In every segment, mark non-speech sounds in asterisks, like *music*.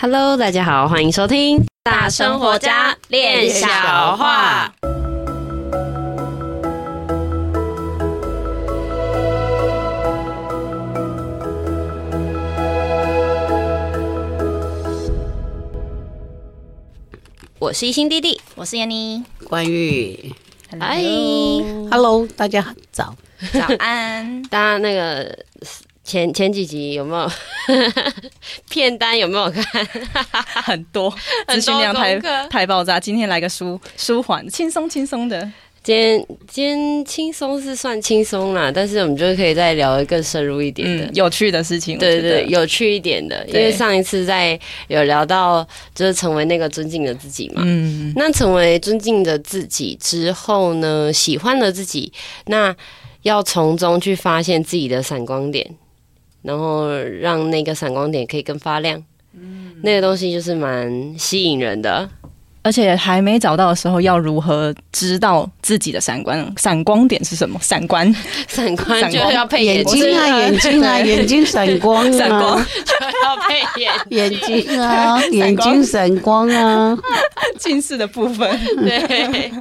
Hello，大家好，欢迎收听大生活家练小话。我是一心弟弟，我是妍妮，关玉，嗨，Hello，大家早，早安，*laughs* 大家那个。前前几集有没有 *laughs* 片单？有没有看？*laughs* 很多，资讯量太太爆炸。今天来个舒舒缓、轻松轻松的。今天今天轻松是算轻松啦，但是我们就可以再聊得更深入一点的、嗯、有趣的事情。对对对，有趣一点的。因为上一次在有聊到，就是成为那个尊敬的自己嘛。嗯。那成为尊敬的自己之后呢，喜欢了自己，那要从中去发现自己的闪光点。然后让那个闪光点可以更发亮，嗯，那个东西就是蛮吸引人的。而且还没找到的时候，要如何知道自己的闪光闪光点是什么？闪光。闪光就要配眼睛啊，眼睛啊，眼睛闪光啊，闪光。就要配眼眼睛啊，眼睛闪光啊，近视的部分。对。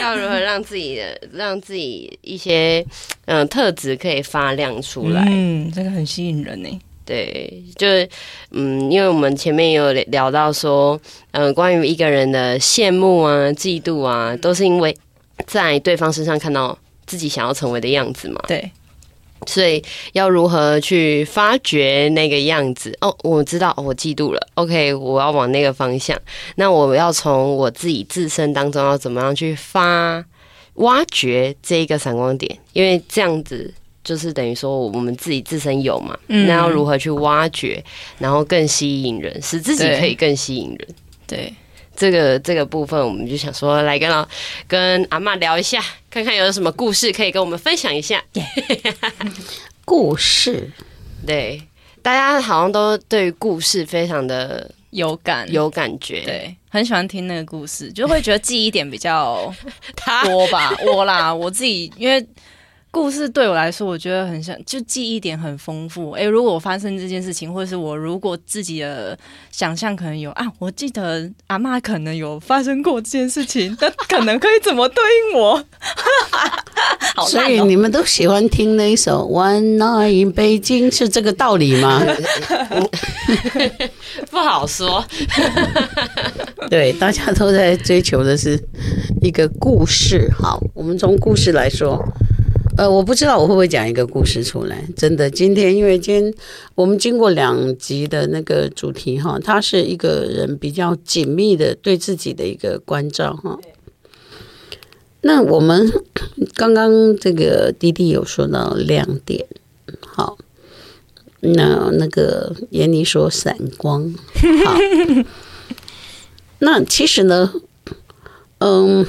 要如何让自己的让自己一些嗯特质可以发亮出来？嗯，这个很吸引人呢。对，就是嗯，因为我们前面有聊到说，嗯，关于一个人的羡慕啊、嫉妒啊，都是因为在对方身上看到自己想要成为的样子嘛。对。所以要如何去发掘那个样子？哦，我知道，我嫉妒了。OK，我要往那个方向。那我要从我自己自身当中要怎么样去发挖掘这一个闪光点？因为这样子就是等于说我们自己自身有嘛。嗯。那要如何去挖掘，然后更吸引人，使自己可以更吸引人？对。对这个这个部分，我们就想说来跟老跟阿妈聊一下，看看有什么故事可以跟我们分享一下。*laughs* 故事，对，大家好像都对于故事非常的有感，有感觉，对，很喜欢听那个故事，就会觉得记忆点比较 *laughs* 多吧。我啦，我自己因为。故事对我来说，我觉得很像，就记忆点很丰富。诶，如果我发生这件事情，或者是我如果自己的想象可能有啊，我记得阿妈可能有发生过这件事情，*laughs* 那可能可以怎么对应我？*laughs* 哦、所以你们都喜欢听那一首《One Night in Beijing》，是这个道理吗？*laughs* 不好说。对，大家都在追求的是一个故事。好，我们从故事来说。呃，我不知道我会不会讲一个故事出来。真的，今天因为今天我们经过两集的那个主题哈，他是一个人比较紧密的对自己的一个关照哈。那我们刚刚这个滴滴有说到亮点，好，那那个闫妮说闪光，好，*laughs* 那其实呢，嗯，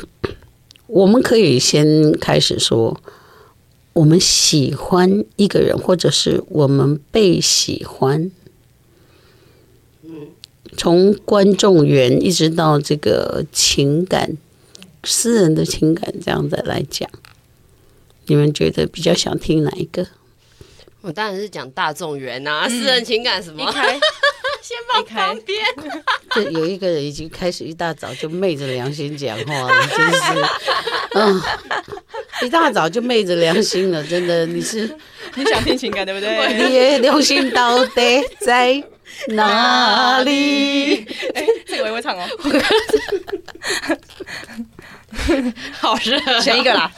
我们可以先开始说。我们喜欢一个人，或者是我们被喜欢，从观众缘一直到这个情感、私人的情感这样子来讲，你们觉得比较想听哪一个？我当然是讲大众缘啊，嗯、私人情感什么？先放旁边。*laughs* 这有一个人已经开始一大早就昧着良心讲话了，*laughs* 真是，嗯。*laughs* 一大早就昧着良心了，真的，你是你想听情感对不对？你的良心到底在哪里？哎，这个我也会唱哦。好热，选一个啦。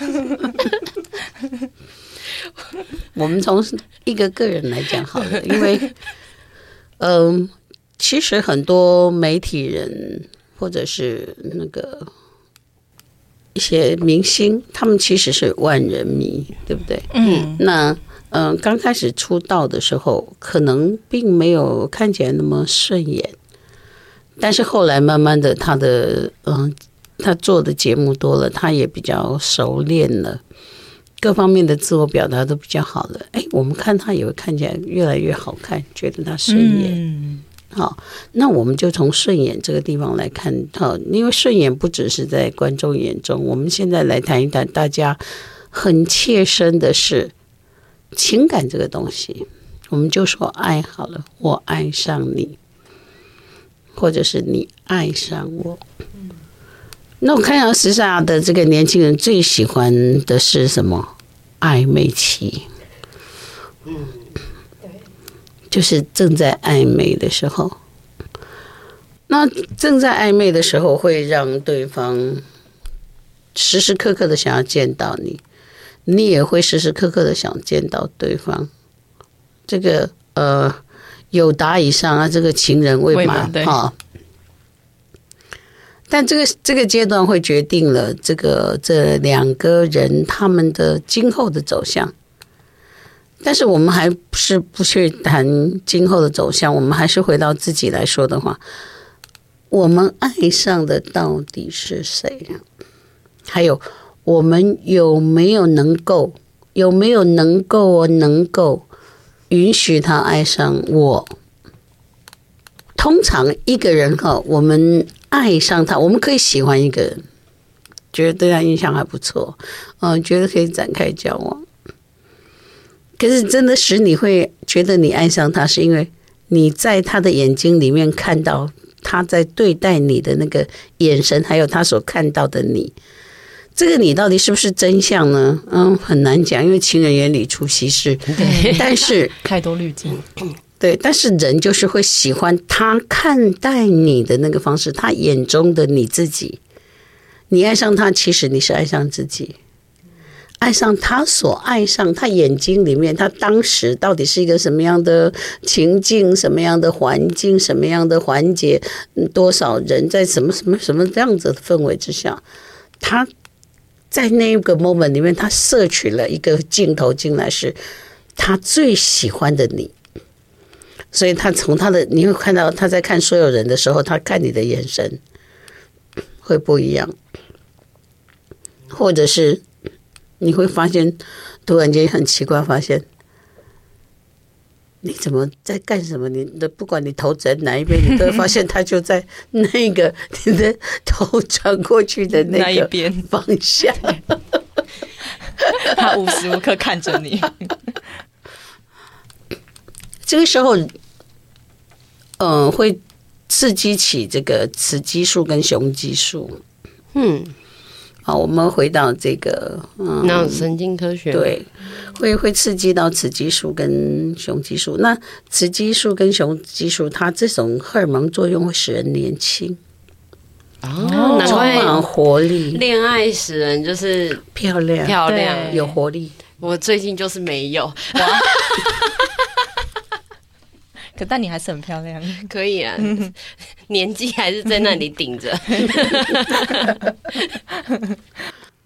我们从一个个人来讲好了，因为，嗯、呃，其实很多媒体人或者是那个。一些明星，他们其实是万人迷，对不对？嗯，那嗯、呃，刚开始出道的时候，可能并没有看起来那么顺眼，但是后来慢慢的，他的嗯、呃，他做的节目多了，他也比较熟练了，各方面的自我表达都比较好了。哎，我们看他也会看起来越来越好看，觉得他顺眼。嗯好，那我们就从顺眼这个地方来看，好，因为顺眼不只是在观众眼中，我们现在来谈一谈大家很切身的是情感这个东西。我们就说爱好了，我爱上你。或者是你爱上我。那我看到时下的这个年轻人最喜欢的是什么？暧昧期。嗯，就是正在暧昧的时候。那正在暧昧的时候，会让对方时时刻刻的想要见到你，你也会时时刻刻的想见到对方。这个呃，有达以上啊，这个情人未满哈。但这个这个阶段会决定了这个这两个人他们的今后的走向。但是我们还是不去谈今后的走向，我们还是回到自己来说的话。我们爱上的到底是谁？还有，我们有没有能够，有没有能够能够允许他爱上我？通常一个人哈，我们爱上他，我们可以喜欢一个人，觉得对他印象还不错，嗯，觉得可以展开交往。可是，真的使你会觉得你爱上他，是因为你在他的眼睛里面看到。他在对待你的那个眼神，还有他所看到的你，这个你到底是不是真相呢？嗯，很难讲，因为情人眼里出西施。对，但是 *laughs* 太多滤镜。*coughs* 对，但是人就是会喜欢他看待你的那个方式，他眼中的你自己。你爱上他，其实你是爱上自己。爱上他所爱上，他眼睛里面，他当时到底是一个什么样的情境，什么样的环境，什么样的环节，多少人在什么什么什么这样子的氛围之下，他在那个 moment 里面，他摄取了一个镜头进来，是他最喜欢的你，所以他从他的你会看到他在看所有人的时候，他看你的眼神会不一样，或者是。你会发现，突然间很奇怪，发现你怎么在干什么？你的不管你头在哪一边，你都会发现他就在那个 *laughs* 你的头转过去的那一边方向。*laughs* 他无时无刻看着你。*laughs* 这个时候，嗯、呃，会刺激起这个雌激素跟雄激素。嗯。好，我们回到这个，嗯，脑神经科学，对，会会刺激到雌激素跟雄激素。那雌激素跟雄激素，它这种荷尔蒙作用会使人年轻，哦，充满活力。恋爱使人就是漂亮，漂亮，有活力。我最近就是没有。*laughs* 可但你还是很漂亮，*laughs* 可以啊，*laughs* 年纪还是在那里顶着。*laughs*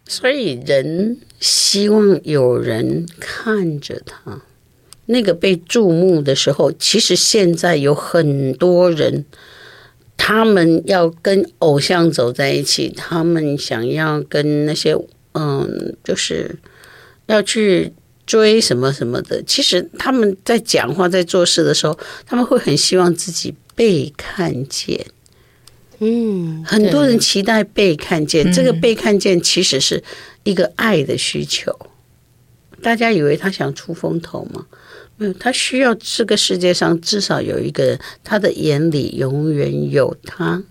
所以人希望有人看着他，那个被注目的时候，其实现在有很多人，他们要跟偶像走在一起，他们想要跟那些嗯，就是要去。追什么什么的，其实他们在讲话、在做事的时候，他们会很希望自己被看见。嗯，很多人期待被看见，这个被看见其实是一个爱的需求。大家以为他想出风头吗？没有，他需要这个世界上至少有一个人，他的眼里永远有他，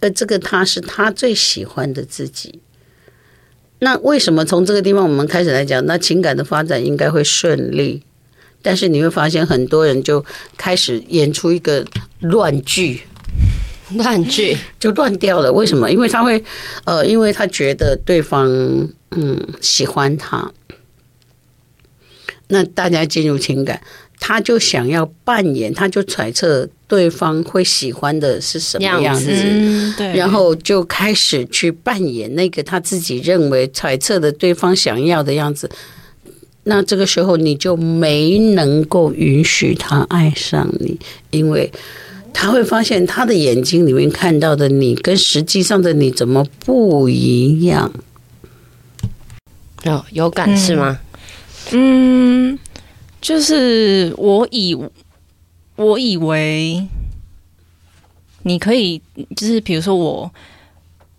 而这个他是他最喜欢的自己。那为什么从这个地方我们开始来讲，那情感的发展应该会顺利？但是你会发现很多人就开始演出一个乱剧，乱剧 *laughs* 就乱掉了。为什么？因为他会，呃，因为他觉得对方嗯喜欢他，那大家进入情感。他就想要扮演，他就揣测对方会喜欢的是什么样子，嗯、对，然后就开始去扮演那个他自己认为揣测的对方想要的样子。那这个时候你就没能够允许他爱上你，因为他会发现他的眼睛里面看到的你跟实际上的你怎么不一样？哦，有感是吗？嗯。就是我以我以为你可以，就是比如说我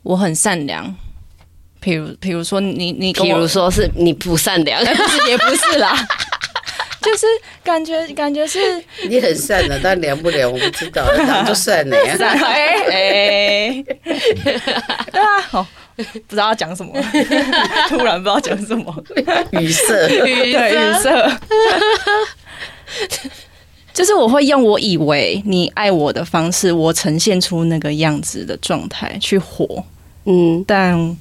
我很善良，比如比如说你你，比如说是你不善良，不是 *laughs* 也不是啦，*laughs* 就是感觉感觉是你很善良，但凉不凉我不知道，那就善了呀。*laughs* 哎哎，对啊，好，不知道要讲什么，突然不知道讲什么，语塞，对，语塞。就是我会用我以为你爱我的方式，我呈现出那个样子的状态去活，嗯，但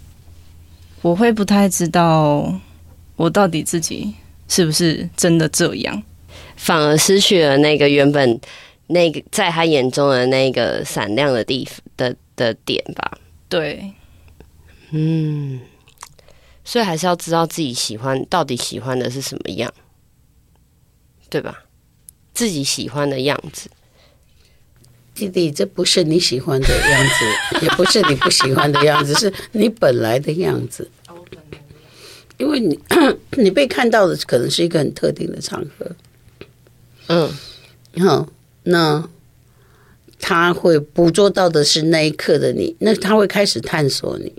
我会不太知道我到底自己是不是真的这样，反而失去了那个原本那个在他眼中的那个闪亮的地的的点吧。对，嗯，所以还是要知道自己喜欢到底喜欢的是什么样，对吧？自己喜欢的样子，弟弟，这不是你喜欢的样子，*laughs* 也不是你不喜欢的样子，是你本来的样子。因为你 *clears throat* 你被看到的可能是一个很特定的场合，嗯，好，那他会捕捉到的是那一刻的你，那他会开始探索你。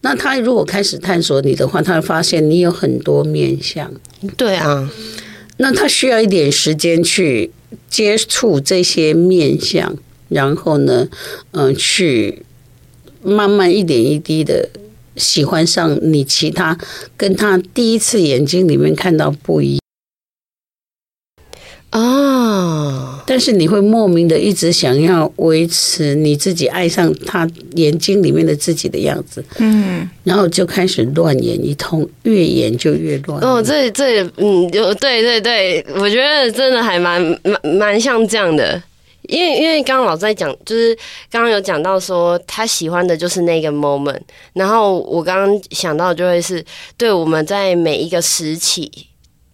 那他如果开始探索你的话，他会发现你有很多面相。对啊。那他需要一点时间去接触这些面相，然后呢，嗯、去慢慢一点一滴的喜欢上你其他跟他第一次眼睛里面看到不一样。啊！但是你会莫名的一直想要维持你自己爱上他眼睛里面的自己的样子，嗯，然后就开始乱演一通，越演就越乱。哦，这这嗯，就对对对，我觉得真的还蛮蛮蛮像这样的，因为因为刚刚老师在讲，就是刚刚有讲到说他喜欢的就是那个 moment，然后我刚刚想到就会是对我们在每一个时期。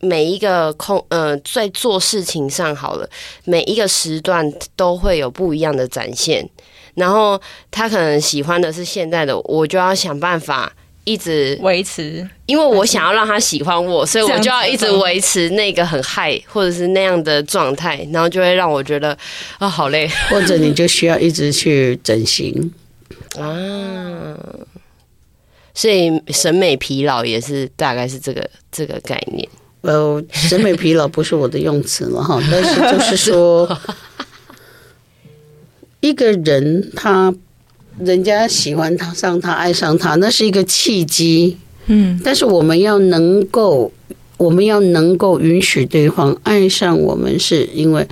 每一个空呃，在做事情上好了，每一个时段都会有不一样的展现。然后他可能喜欢的是现在的，我就要想办法一直维持，因为我想要让他喜欢我，所以我就要一直维持那个很嗨或者是那样的状态，然后就会让我觉得啊、哦、好累，或者你就需要一直去整形啊。所以审美疲劳也是大概是这个这个概念。呃，审美疲劳不是我的用词了哈，*laughs* 但是就是说，一个人他人家喜欢他上他爱上他，那是一个契机，嗯，但是我们要能够，我们要能够允许对方爱上我们，是因为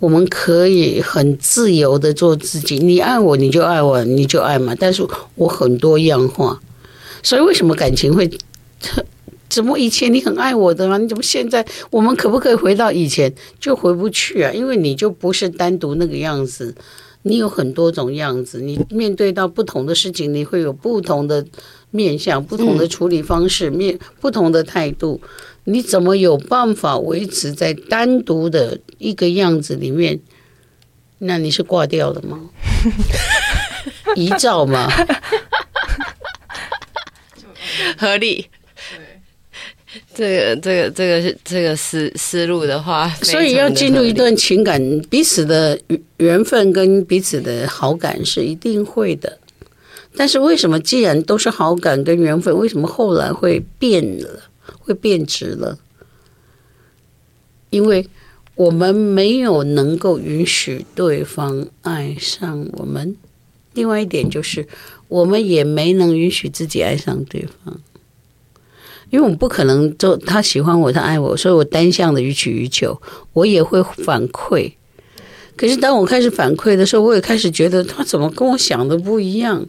我们可以很自由的做自己，你爱我你就爱我，你就爱嘛，但是我很多样化，所以为什么感情会？怎么以前你很爱我的吗？你怎么现在我们可不可以回到以前？就回不去啊，因为你就不是单独那个样子，你有很多种样子。你面对到不同的事情，你会有不同的面相、不同的处理方式、面不同的态度。你怎么有办法维持在单独的一个样子里面？那你是挂掉了吗？*laughs* 遗照吗？合理。这个这个这个是这个思思路的话，所以要进入一段情感，彼此的缘分跟彼此的好感是一定会的。但是为什么既然都是好感跟缘分，为什么后来会变了，会变质了？因为我们没有能够允许对方爱上我们，另外一点就是我们也没能允许自己爱上对方。因为我们不可能做他喜欢我，他爱我，所以我单向的予取予求，我也会反馈。可是当我开始反馈的时候，我也开始觉得他怎么跟我想的不一样，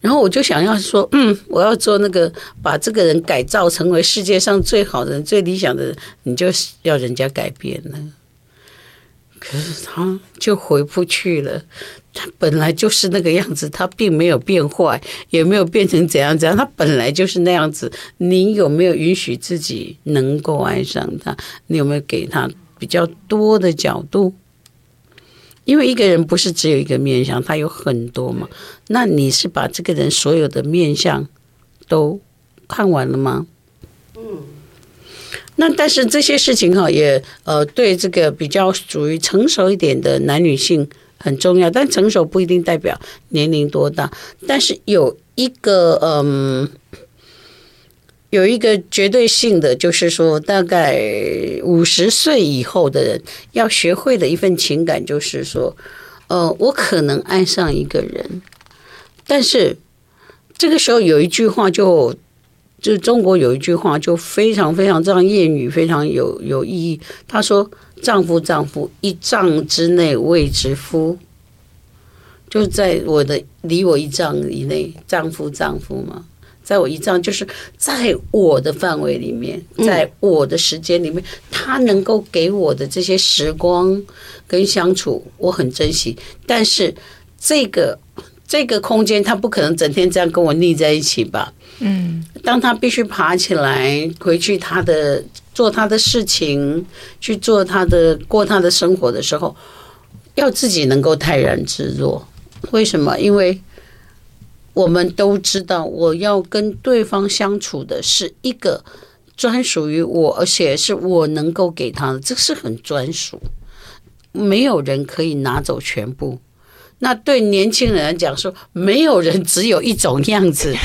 然后我就想要说，嗯，我要做那个把这个人改造成为世界上最好的人、最理想的人，你就要人家改变了。可是他就回不去了。他本来就是那个样子，他并没有变坏，也没有变成怎样怎样，他本来就是那样子。你有没有允许自己能够爱上他？你有没有给他比较多的角度？因为一个人不是只有一个面相，他有很多嘛。那你是把这个人所有的面相都看完了吗？嗯。那但是这些事情哈，也呃，对这个比较属于成熟一点的男女性。很重要，但成熟不一定代表年龄多大。但是有一个嗯，有一个绝对性的，就是说，大概五十岁以后的人要学会的一份情感，就是说，呃，我可能爱上一个人，但是这个时候有一句话就，就中国有一句话就非常非常这样谚语，非常有有意义。他说：“丈夫丈夫，一丈之内谓之夫。”就在我的离我一丈以内，丈夫丈夫嘛。在我一丈，就是在我的范围里面，在我的时间里面，他能够给我的这些时光跟相处，我很珍惜。但是这个这个空间，他不可能整天这样跟我腻在一起吧？嗯，当他必须爬起来回去，他的做他的事情，去做他的过他的生活的时候，要自己能够泰然自若。为什么？因为。我们都知道，我要跟对方相处的是一个专属于我，而且是我能够给他的，这是很专属，没有人可以拿走全部。那对年轻人来讲说，没有人只有一种样子，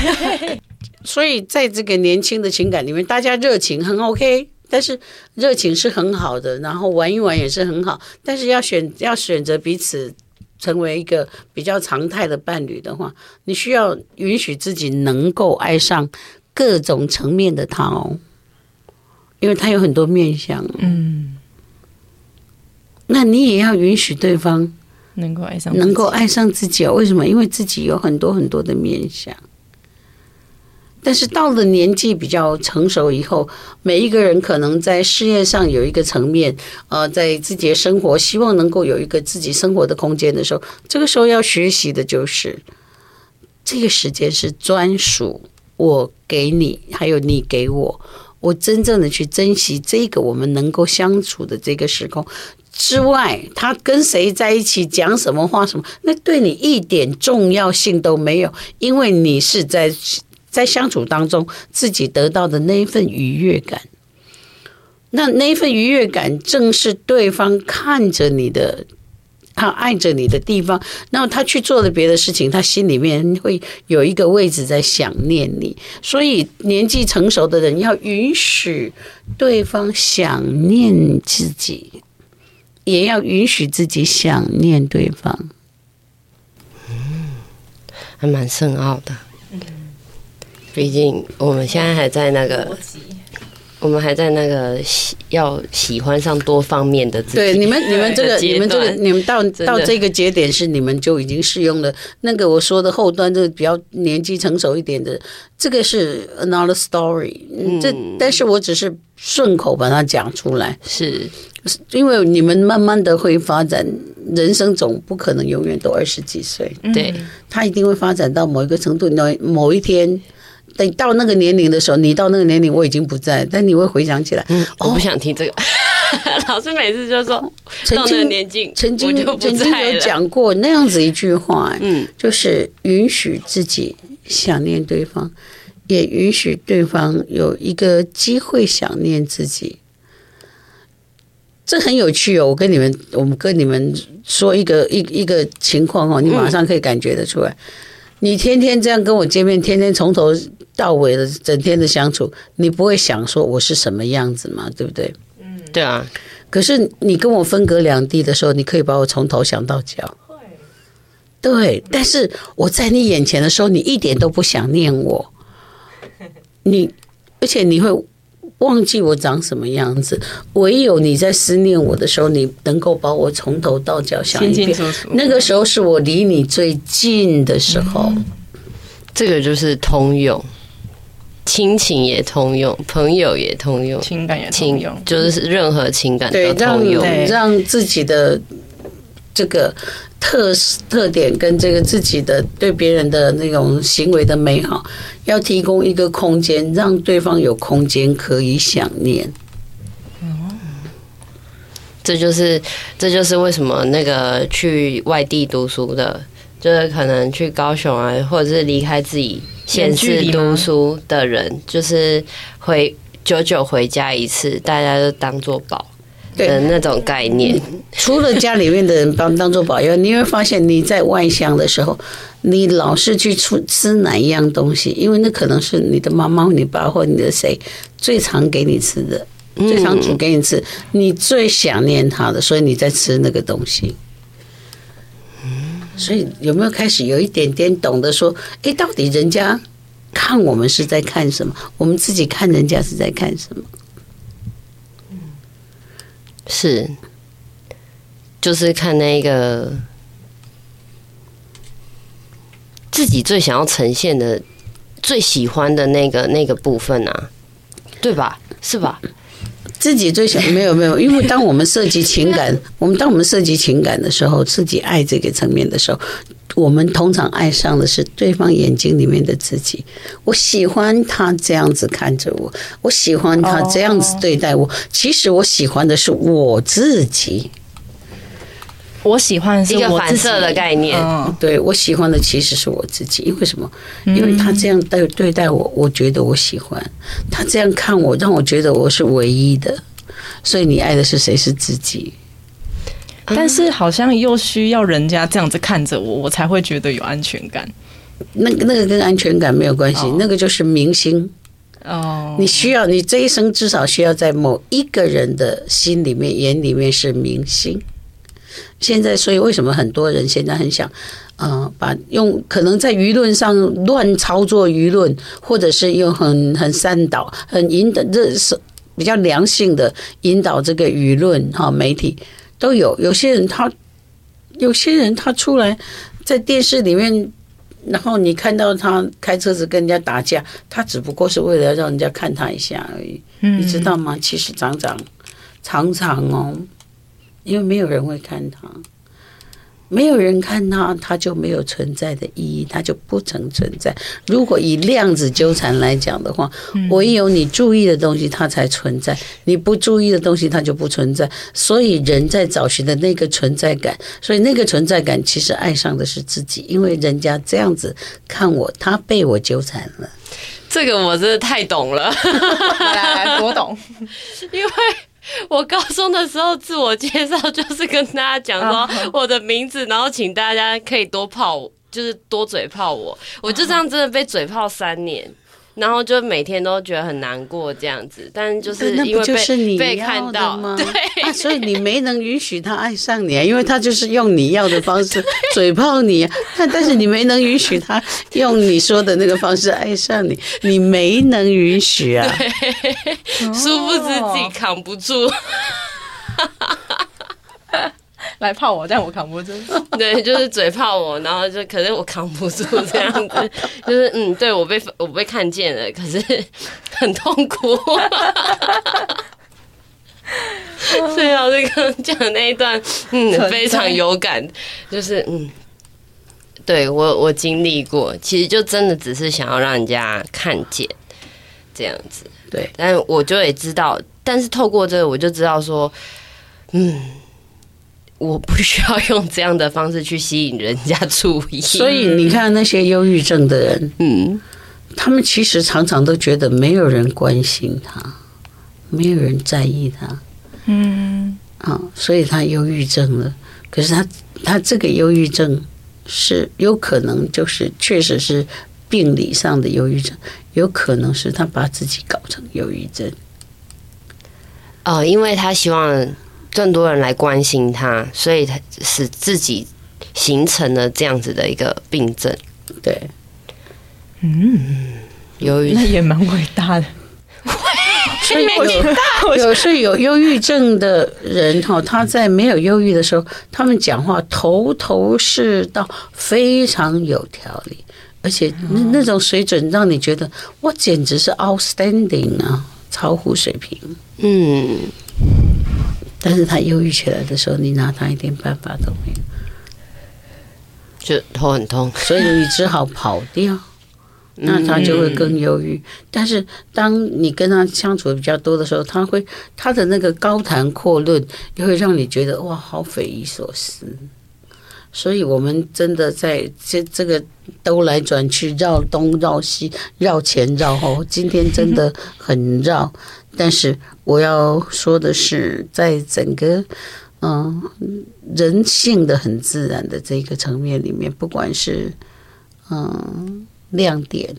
所以在这个年轻的情感里面，大家热情很 OK，但是热情是很好的，然后玩一玩也是很好，但是要选要选择彼此。成为一个比较常态的伴侣的话，你需要允许自己能够爱上各种层面的他哦，因为他有很多面相。嗯，那你也要允许对方能够爱上，能够爱上自己哦。为什么？因为自己有很多很多的面向。但是到了年纪比较成熟以后，每一个人可能在事业上有一个层面，呃，在自己的生活希望能够有一个自己生活的空间的时候，这个时候要学习的就是，这个时间是专属我给你，还有你给我，我真正的去珍惜这个我们能够相处的这个时空之外，他跟谁在一起讲什么话什么，那对你一点重要性都没有，因为你是在。在相处当中，自己得到的那一份愉悦感，那那一份愉悦感，正是对方看着你的，他爱着你的地方。那么他去做了别的事情，他心里面会有一个位置在想念你。所以，年纪成熟的人要允许对方想念自己，也要允许自己想念对方。嗯，还蛮深奥的。毕竟我们现在还在那个，我们还在那个喜要喜欢上多方面的自己。对，你们你们这个你们这个你们到到这个节点是你们就已经适用了。那个我说的后端这个比较年纪成熟一点的，这个是 another story。这但是我只是顺口把它讲出来，是因为你们慢慢的会发展，人生总不可能永远都二十几岁。对，他一定会发展到某一个程度，某某一天。等到那个年龄的时候，你到那个年龄，我已经不在，但你会回想起来。嗯，我不想听这个。哦、*laughs* 老师每次就说，曾经年纪，曾经曾经有讲过那样子一句话，嗯，就是允许自己想念对方，也允许对方有一个机会想念自己。这很有趣哦！我跟你们，我们跟你们说一个一一个情况哦，你马上可以感觉得出来。嗯你天天这样跟我见面，天天从头到尾的整天的相处，你不会想说我是什么样子嘛？对不对？嗯，对啊。可是你跟我分隔两地的时候，你可以把我从头想到脚。对，但是我在你眼前的时候，你一点都不想念我。你，而且你会。忘记我长什么样子，唯有你在思念我的时候，你能够把我从头到脚想一遍。那个时候是我离你最近的时候。嗯，这个就是通用，亲情也通用，朋友也通用，情感也通用，就是任何情感都通用。对，让让自己的这个。特特点跟这个自己的对别人的那种行为的美好，要提供一个空间，让对方有空间可以想念。嗯，这就是这就是为什么那个去外地读书的，就是可能去高雄啊，或者是离开自己县市读书的人，就是回久久回家一次，大家都当做宝。的那种概念。除了家里面的人帮当做保镖，你会发现你在外乡的时候，你老是去吃吃哪一样东西，因为那可能是你的妈妈、你爸或你的谁最常给你吃的，最常煮给你吃，你最想念他的，所以你在吃那个东西。所以有没有开始有一点点懂得说，哎，到底人家看我们是在看什么？我们自己看人家是在看什么？是，就是看那个自己最想要呈现的、最喜欢的那个那个部分啊，对吧？是吧？自己最想没有没有，*laughs* 因为当我们涉及情感，*laughs* 我们当我们涉及情感的时候，自己爱这个层面的时候，我们通常爱上的是对方眼睛里面的自己。我喜欢他这样子看着我，我喜欢他这样子对待我。其实我喜欢的是我自己。我喜欢的是一个反射的概念，嗯、对，我喜欢的其实是我自己，因为什么？因为他这样对对待我，我觉得我喜欢；他这样看我，让我觉得我是唯一的。所以你爱的是谁？是自己。但是好像又需要人家这样子看着我，我才会觉得有安全感。那个那个跟安全感没有关系，哦、那个就是明星哦。你需要你这一生至少需要在某一个人的心里面、眼里面是明星。现在，所以为什么很多人现在很想，呃，把用可能在舆论上乱操作舆论，或者是用很很善导、很引导，这是比较良性的引导这个舆论哈，媒体都有。有些人他，有些人他出来在电视里面，然后你看到他开车子跟人家打架，他只不过是为了让人家看他一下而已，你知道吗？其实常常常常哦。因为没有人会看他，没有人看他，他就没有存在的意义，他就不曾存在。如果以量子纠缠来讲的话，唯有你注意的东西，它才存在；你不注意的东西，它就不存在。所以人在找寻的那个存在感，所以那个存在感其实爱上的是自己，因为人家这样子看我，他被我纠缠了。这个我真的太懂了，来 *laughs* 来，多懂，因为。*laughs* 我高中的时候自我介绍就是跟大家讲说我的名字，然后请大家可以多泡我，就是多嘴炮我，我就这样真的被嘴炮三年。然后就每天都觉得很难过这样子，但就是因为被被看到，对、啊，所以你没能允许他爱上你啊，因为他就是用你要的方式 *laughs* 嘴炮你，但但是你没能允许他用你说的那个方式爱上你，你没能允许啊，殊不知自己扛不住。来泡我，但我扛不住。*laughs* 对，就是嘴泡我，然后就可是我扛不住这样子，*laughs* 就是嗯，对我被我被看见了，可是很痛苦。所以老师刚刚讲那一段，嗯，非常有感，就是嗯，对我我经历过，其实就真的只是想要让人家看见这样子，对，但我就也知道，但是透过这个，我就知道说，嗯。我不需要用这样的方式去吸引人家注意，所以你看那些忧郁症的人，嗯，他们其实常常都觉得没有人关心他，没有人在意他，嗯，啊，所以他忧郁症了。可是他他这个忧郁症是有可能就是确实是病理上的忧郁症，有可能是他把自己搞成忧郁症，哦，因为他希望。更多人来关心他，所以他使自己形成了这样子的一个病症。对，嗯，忧郁那也蛮伟大的。*laughs* 所以有 *laughs* 有是有忧郁症的人哈，他在没有忧郁的时候，他们讲话头头是道，非常有条理，而且那那种水准让你觉得我，简直是 outstanding 啊，超乎水平。嗯。但是他忧郁起来的时候，你拿他一点办法都没有，就头很痛，所以你只好跑掉，那他就会更忧郁。但是当你跟他相处的比较多的时候，他会他的那个高谈阔论，又会让你觉得哇，好匪夷所思。所以我们真的在这这个兜来转去、绕东绕西、绕前绕后，今天真的很绕。但是我要说的是，在整个嗯人性的很自然的这个层面里面，不管是嗯亮点，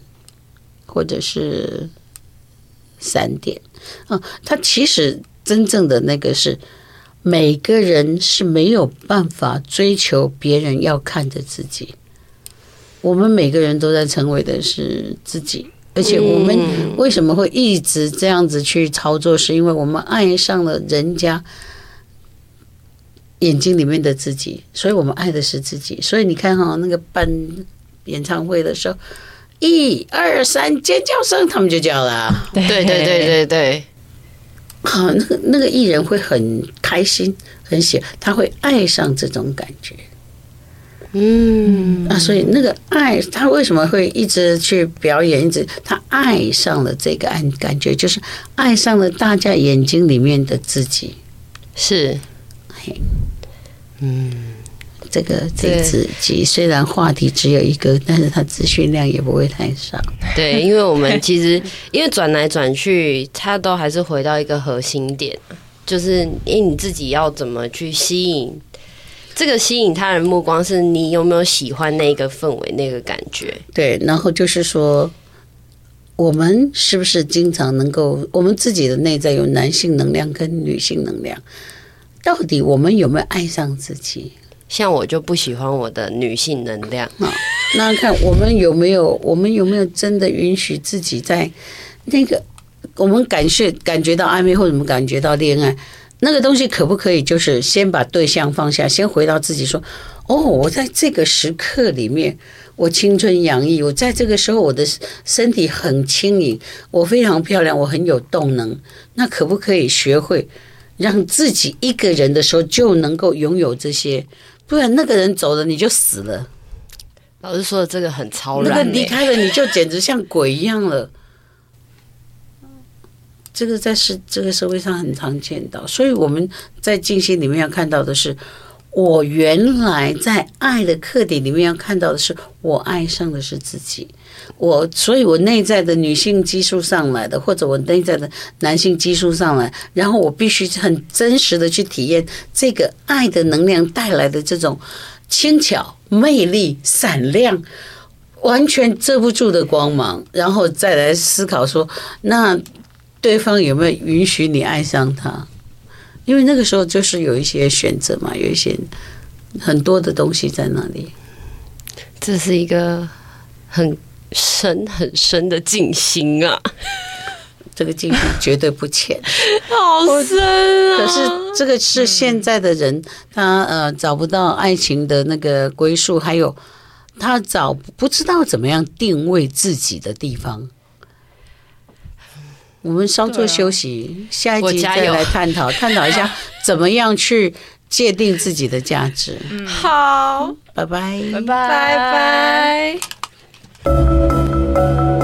或者是闪点，啊，它其实真正的那个是每个人是没有办法追求别人要看着自己，我们每个人都在成为的是自己。而且我们为什么会一直这样子去操作？是因为我们爱上了人家眼睛里面的自己，所以我们爱的是自己。所以你看哈，那个办演唱会的时候，一二三，尖叫声，他们就叫了。对对对对对，好，那个那个艺人会很开心，很喜，他会爱上这种感觉。嗯，啊，所以那个爱，他为什么会一直去表演？一直他爱上了这个爱，感觉就是爱上了大家眼睛里面的自己。是，嘿，嗯，这个这自己虽然话题只有一个，但是它资讯量也不会太少。对，因为我们 *laughs* 其实因为转来转去，它都还是回到一个核心点，就是因为你自己要怎么去吸引。这个吸引他人目光，是你有没有喜欢那个氛围、那个感觉？对，然后就是说，我们是不是经常能够，我们自己的内在有男性能量跟女性能量，到底我们有没有爱上自己？像我就不喜欢我的女性能量。啊，那看我们有没有，我们有没有真的允许自己在那个我们感谢感觉到暧昧，或者我们感觉到恋爱？那个东西可不可以就是先把对象放下，先回到自己说：“哦，我在这个时刻里面，我青春洋溢，我在这个时候我的身体很轻盈，我非常漂亮，我很有动能。那可不可以学会让自己一个人的时候就能够拥有这些？不然那个人走了你就死了。老师说的这个很超然，那个离开了你就简直像鬼一样了。”这个在是这个社会上很常见到，所以我们在静心里面要看到的是，我原来在爱的课题里面要看到的是，我爱上的是自己，我所以，我内在的女性激素上来的，或者我内在的男性激素上来，然后我必须很真实的去体验这个爱的能量带来的这种轻巧、魅力、闪亮，完全遮不住的光芒，然后再来思考说那。对方有没有允许你爱上他？因为那个时候就是有一些选择嘛，有一些很多的东西在那里。这是一个很深很深的静心啊！这个静心绝对不浅，*laughs* 好深啊！可是这个是现在的人，他呃找不到爱情的那个归宿，还有他找不知道怎么样定位自己的地方。我们稍作休息，下一集再来探讨，*laughs* 探讨一下怎么样去界定自己的价值。嗯，好，拜拜，拜拜，拜拜。